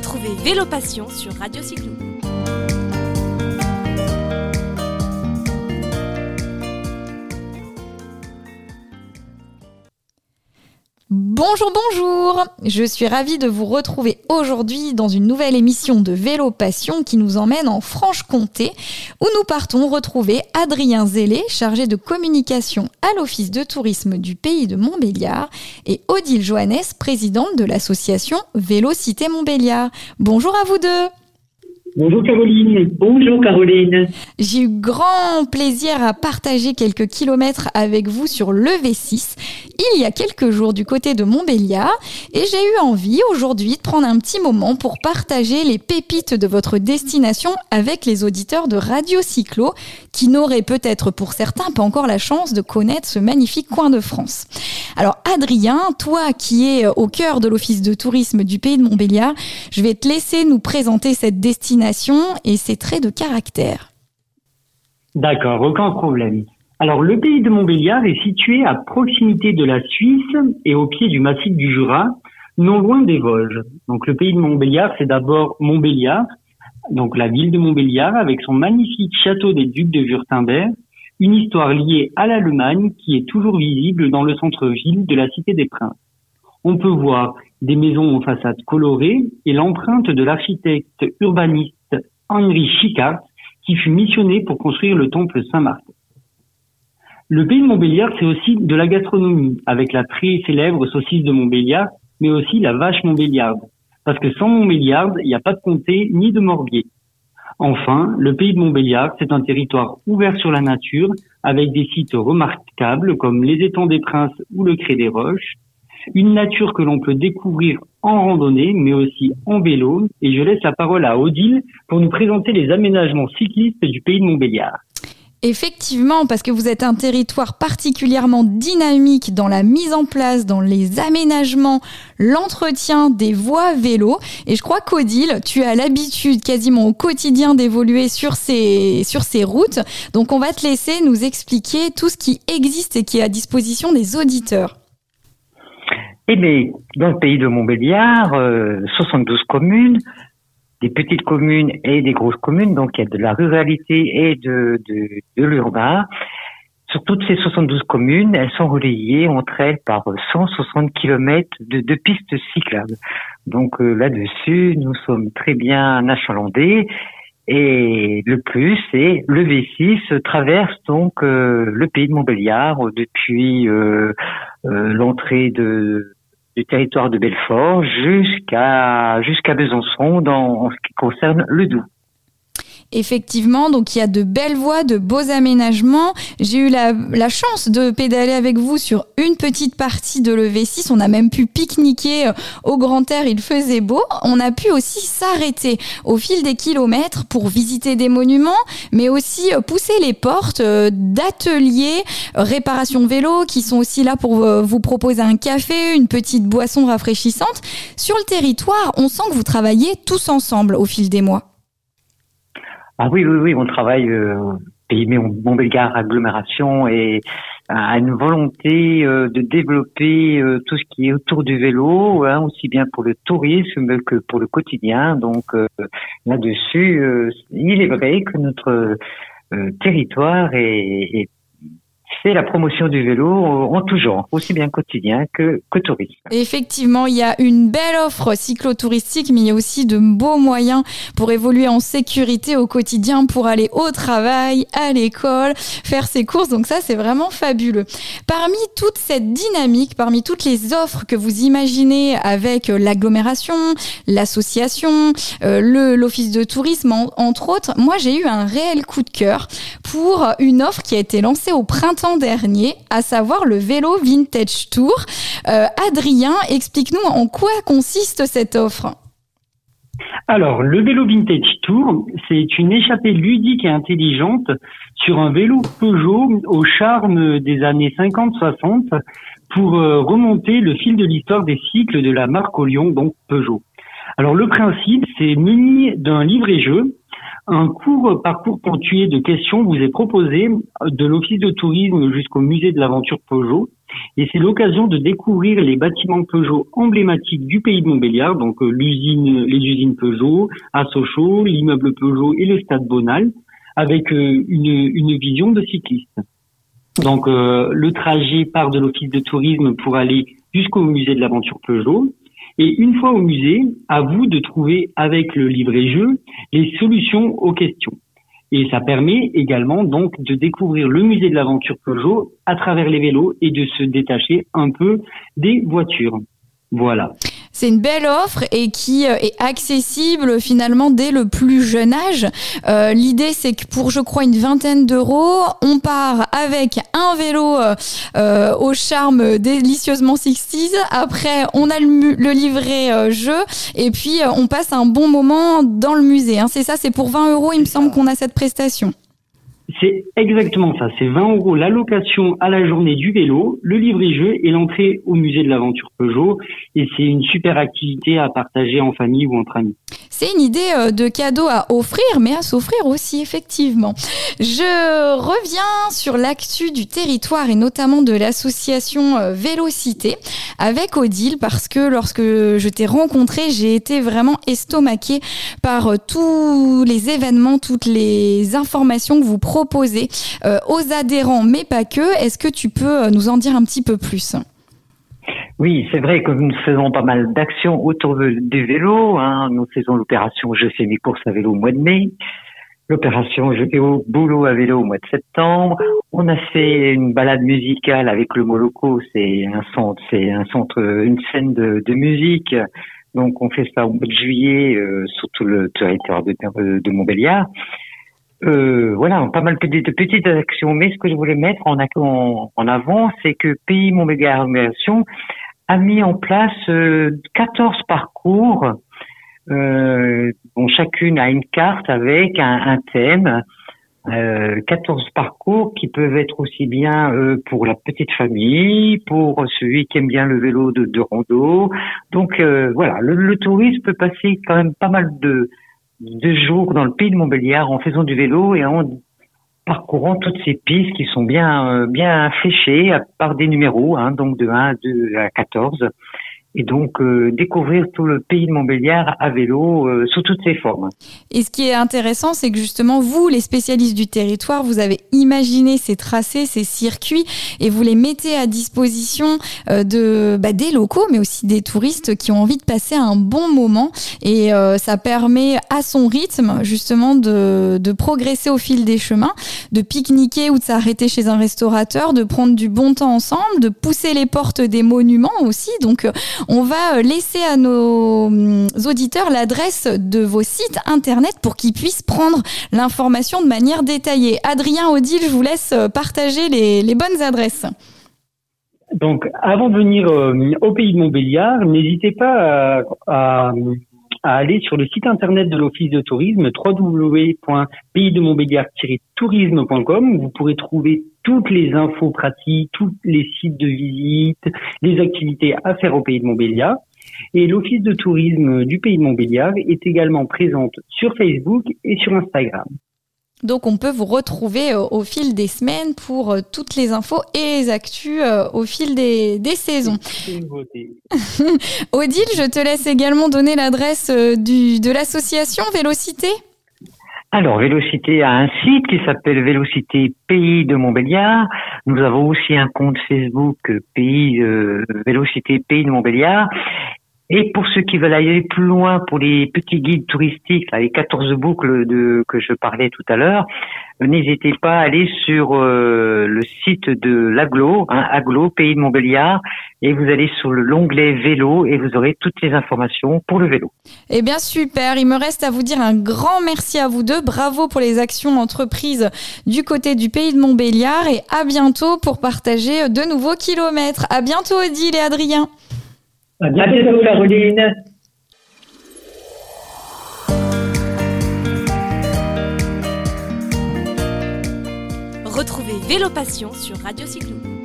Retrouvez Vélo Passion sur Radio Cyclo. Bonjour, bonjour Je suis ravie de vous retrouver aujourd'hui dans une nouvelle émission de Vélo Passion qui nous emmène en Franche-Comté où nous partons retrouver Adrien Zélé, chargé de communication à l'Office de tourisme du pays de Montbéliard et Odile Johannes, présidente de l'association Vélocité Montbéliard. Bonjour à vous deux Bonjour Caroline. Bonjour Caroline. J'ai eu grand plaisir à partager quelques kilomètres avec vous sur le V6 il y a quelques jours du côté de Montbéliard et j'ai eu envie aujourd'hui de prendre un petit moment pour partager les pépites de votre destination avec les auditeurs de Radio Cyclo qui n'auraient peut-être pour certains pas encore la chance de connaître ce magnifique coin de France. Alors Adrien, toi qui es au cœur de l'office de tourisme du pays de Montbéliard, je vais te laisser nous présenter cette destination et ses traits de caractère. D'accord, aucun problème. Alors, le pays de Montbéliard est situé à proximité de la Suisse et au pied du massif du Jura, non loin des Vosges. Donc, le pays de Montbéliard, c'est d'abord Montbéliard, donc la ville de Montbéliard avec son magnifique château des ducs de Wurtemberg, une histoire liée à l'Allemagne qui est toujours visible dans le centre-ville de la Cité des Princes. On peut voir des maisons aux façades colorées et l'empreinte de l'architecte urbaniste Henri Chicard qui fut missionné pour construire le temple Saint-Martin. Le pays de Montbéliard, c'est aussi de la gastronomie, avec la très célèbre saucisse de Montbéliard, mais aussi la vache montbéliarde. Parce que sans Montbéliard, il n'y a pas de comté ni de morbier. Enfin, le pays de Montbéliard, c'est un territoire ouvert sur la nature, avec des sites remarquables comme les étangs des Princes ou le Cré des Roches. Une nature que l'on peut découvrir en randonnée, mais aussi en vélo. Et je laisse la parole à Odile pour nous présenter les aménagements cyclistes du pays de Montbéliard. Effectivement, parce que vous êtes un territoire particulièrement dynamique dans la mise en place, dans les aménagements, l'entretien des voies vélo. Et je crois qu'Odile, tu as l'habitude quasiment au quotidien d'évoluer sur ces, sur ces routes. Donc on va te laisser nous expliquer tout ce qui existe et qui est à disposition des auditeurs. Eh bien, dans le pays de Montbéliard, 72 euh, communes, des petites communes et des grosses communes, donc il y a de la ruralité et de, de, de l'urbain. Sur toutes ces 72 communes, elles sont relayées entre elles par 160 km de, de pistes cyclables. Donc euh, là-dessus, nous sommes très bien achalandés. Et le plus, c'est le V6 traverse donc euh, le pays de Montbéliard depuis euh, l'entrée de du territoire de Belfort jusqu'à jusqu'à Besançon dans ce qui concerne le Doubs. Effectivement, donc il y a de belles voies, de beaux aménagements. J'ai eu la, la, chance de pédaler avec vous sur une petite partie de l'EV6. On a même pu pique-niquer euh, au grand air, il faisait beau. On a pu aussi s'arrêter au fil des kilomètres pour visiter des monuments, mais aussi euh, pousser les portes euh, d'ateliers réparation vélo qui sont aussi là pour vous proposer un café, une petite boisson rafraîchissante. Sur le territoire, on sent que vous travaillez tous ensemble au fil des mois. Ah oui, oui, oui, on travaille euh, pays Montbéliard agglomération et a une volonté euh, de développer euh, tout ce qui est autour du vélo, hein, aussi bien pour le tourisme que pour le quotidien. Donc euh, là-dessus, il est vrai que notre territoire est, est c'est la promotion du vélo en tout genre, aussi bien quotidien que, que tourisme. Effectivement, il y a une belle offre cyclotouristique, mais il y a aussi de beaux moyens pour évoluer en sécurité au quotidien, pour aller au travail, à l'école, faire ses courses. Donc ça, c'est vraiment fabuleux. Parmi toute cette dynamique, parmi toutes les offres que vous imaginez avec l'agglomération, l'association, euh, l'office de tourisme, entre autres, moi j'ai eu un réel coup de cœur pour une offre qui a été lancée au printemps dernier, à savoir le vélo Vintage Tour. Euh, Adrien, explique-nous en quoi consiste cette offre. Alors, le vélo Vintage Tour, c'est une échappée ludique et intelligente sur un vélo Peugeot au charme des années 50-60 pour euh, remonter le fil de l'histoire des cycles de la marque au Lyon, donc Peugeot. Alors, le principe, c'est muni d'un livret-jeu Un court parcours ponctué de questions vous est proposé de l'Office de tourisme jusqu'au musée de l'aventure Peugeot. Et c'est l'occasion de découvrir les bâtiments Peugeot emblématiques du pays de Montbéliard, donc euh, l'usine, les usines Peugeot, à Sochaux, l'immeuble Peugeot et le stade Bonal, avec euh, une, vision de cycliste. Donc euh, le trajet part de l'office de tourisme pour aller jusqu'au musée de l'aventure Peugeot. Et une fois au musée, à vous de trouver avec le livret-jeu les solutions aux questions. Et ça permet également donc de découvrir le musée de l'aventure Peugeot à travers les vélos et de se détacher un peu des voitures. Voilà. C'est une belle offre et qui euh, est accessible finalement dès le plus jeune âge. Euh, L'idée, c'est que pour, je crois, une vingtaine d'euros, on part avec un vélo euh, au charme délicieusement 60 Après, on a le, le livret euh, jeu et puis on passe un bon moment dans le musée. Hein. C'est ça, c'est pour 20 euros, il me semble qu'on a cette prestation. C'est exactement ça. C'est 20 euros l'allocation à la journée du vélo, le livret-jeu et l'entrée au musée de l'aventure Peugeot. Et c'est une super activité à partager en famille ou entre amis. C'est une idée euh, de cadeau à offrir, mais à s'offrir aussi, effectivement. Je reviens sur l'actu du territoire et notamment de l'association euh, Vélocité avec Odile parce que lorsque je t'ai rencontré, j'ai été vraiment estomaquée par euh, tous les événements, toutes les informations que vous proposez aux adhérents, mais pas que. Est-ce que tu peux nous en dire un petit peu plus? Oui, c'est vrai que nous faisons pas mal d'actions autour du vélo. Hein. Nous faisons l'opération Je fais mes courses à vélo au mois de mai, l'opération Je fais au boulot à vélo au mois de septembre. On a fait une balade musicale avec le Moloco, c'est un centre, c'est un centre, une scène de, de, musique. Donc on fait ça au mois de juillet euh, sur tout le territoire de, de Montbéliard. Euh, voilà, pas mal de, de, petites actions. Mais ce que je voulais mettre en, avant, c'est que Pays Montbéliard a mis en place 14 euh, parcours. Euh, dont chacune a une carte avec un, thème. Euh, 14 parcours qui peuvent être aussi bien euh, pour la petite famille, pour celui qui aime bien le vélo de, de rando. Donc euh, voilà, le, le, tourisme peut passer quand même pas mal de, de jours dans le pays de Montbéliard en faisant du vélo et en parcourant toutes ces pistes qui sont bien euh, bien fléchées par des numéros, hein, donc de 1 2 à 14 et donc euh, découvrir tout le pays de Montbéliard à vélo euh, sous toutes ses formes. Et ce qui est intéressant, c'est que justement, vous, les spécialistes du territoire, vous avez imaginé ces tracés, ces circuits, et vous les mettez à disposition euh, de, bah, des locaux, mais aussi des touristes qui ont envie de passer un bon moment. Et euh, ça permet à son rythme, justement, de, de progresser au fil des chemins, de pique-niquer ou de s'arrêter chez un restaurateur, de prendre du bon temps ensemble, de pousser les portes des monuments aussi. Donc, on va euh, laisser à nos hum, auditeurs l'adresse de vos sites internet pour qu'ils puissent prendre l'information de manière détaillée. Adrien, Odile, je vous laisse euh, partager les, bonnes adresses. Donc, avant de venir euh, au pays de Montbéliard, n'hésitez pas à, aller sur le site internet de l'Office de tourisme www.paysdemontbéliard-tourisme.com. Vous pourrez trouver toutes les infos pratiques, tous les sites de visite, les activités à faire au pays de Montbéliard. Et l'Office de tourisme du pays de Montbéliard est également présente sur Facebook et sur Instagram. Donc on peut vous retrouver euh, au fil des semaines pour euh, toutes les infos et les actus euh, au fil des, des saisons. Odile, je te laisse également donner l'adresse de l'association Vélocité. Alors, Vélocité a un site qui s'appelle Vélocité Pays de Montbéliard. Nous avons aussi un compte Facebook Pays euh, Vélocité Pays de Montbéliard. Et pour ceux qui veulent aller plus loin, pour les petits guides touristiques, les 14 boucles de, que je parlais tout à l'heure, n'hésitez pas à aller sur euh, le site de l'Aglo, hein, Aglo, Pays de Montbéliard, et vous allez sur l'onglet vélo et vous aurez toutes les informations pour le vélo. Eh bien super, il me reste à vous dire un grand merci à vous deux, bravo pour les actions entreprises du côté du Pays de Montbéliard et à bientôt pour partager de nouveaux kilomètres. À bientôt Odile et Adrien. Retrouvez Vélo Passion sur Radio Cyclo.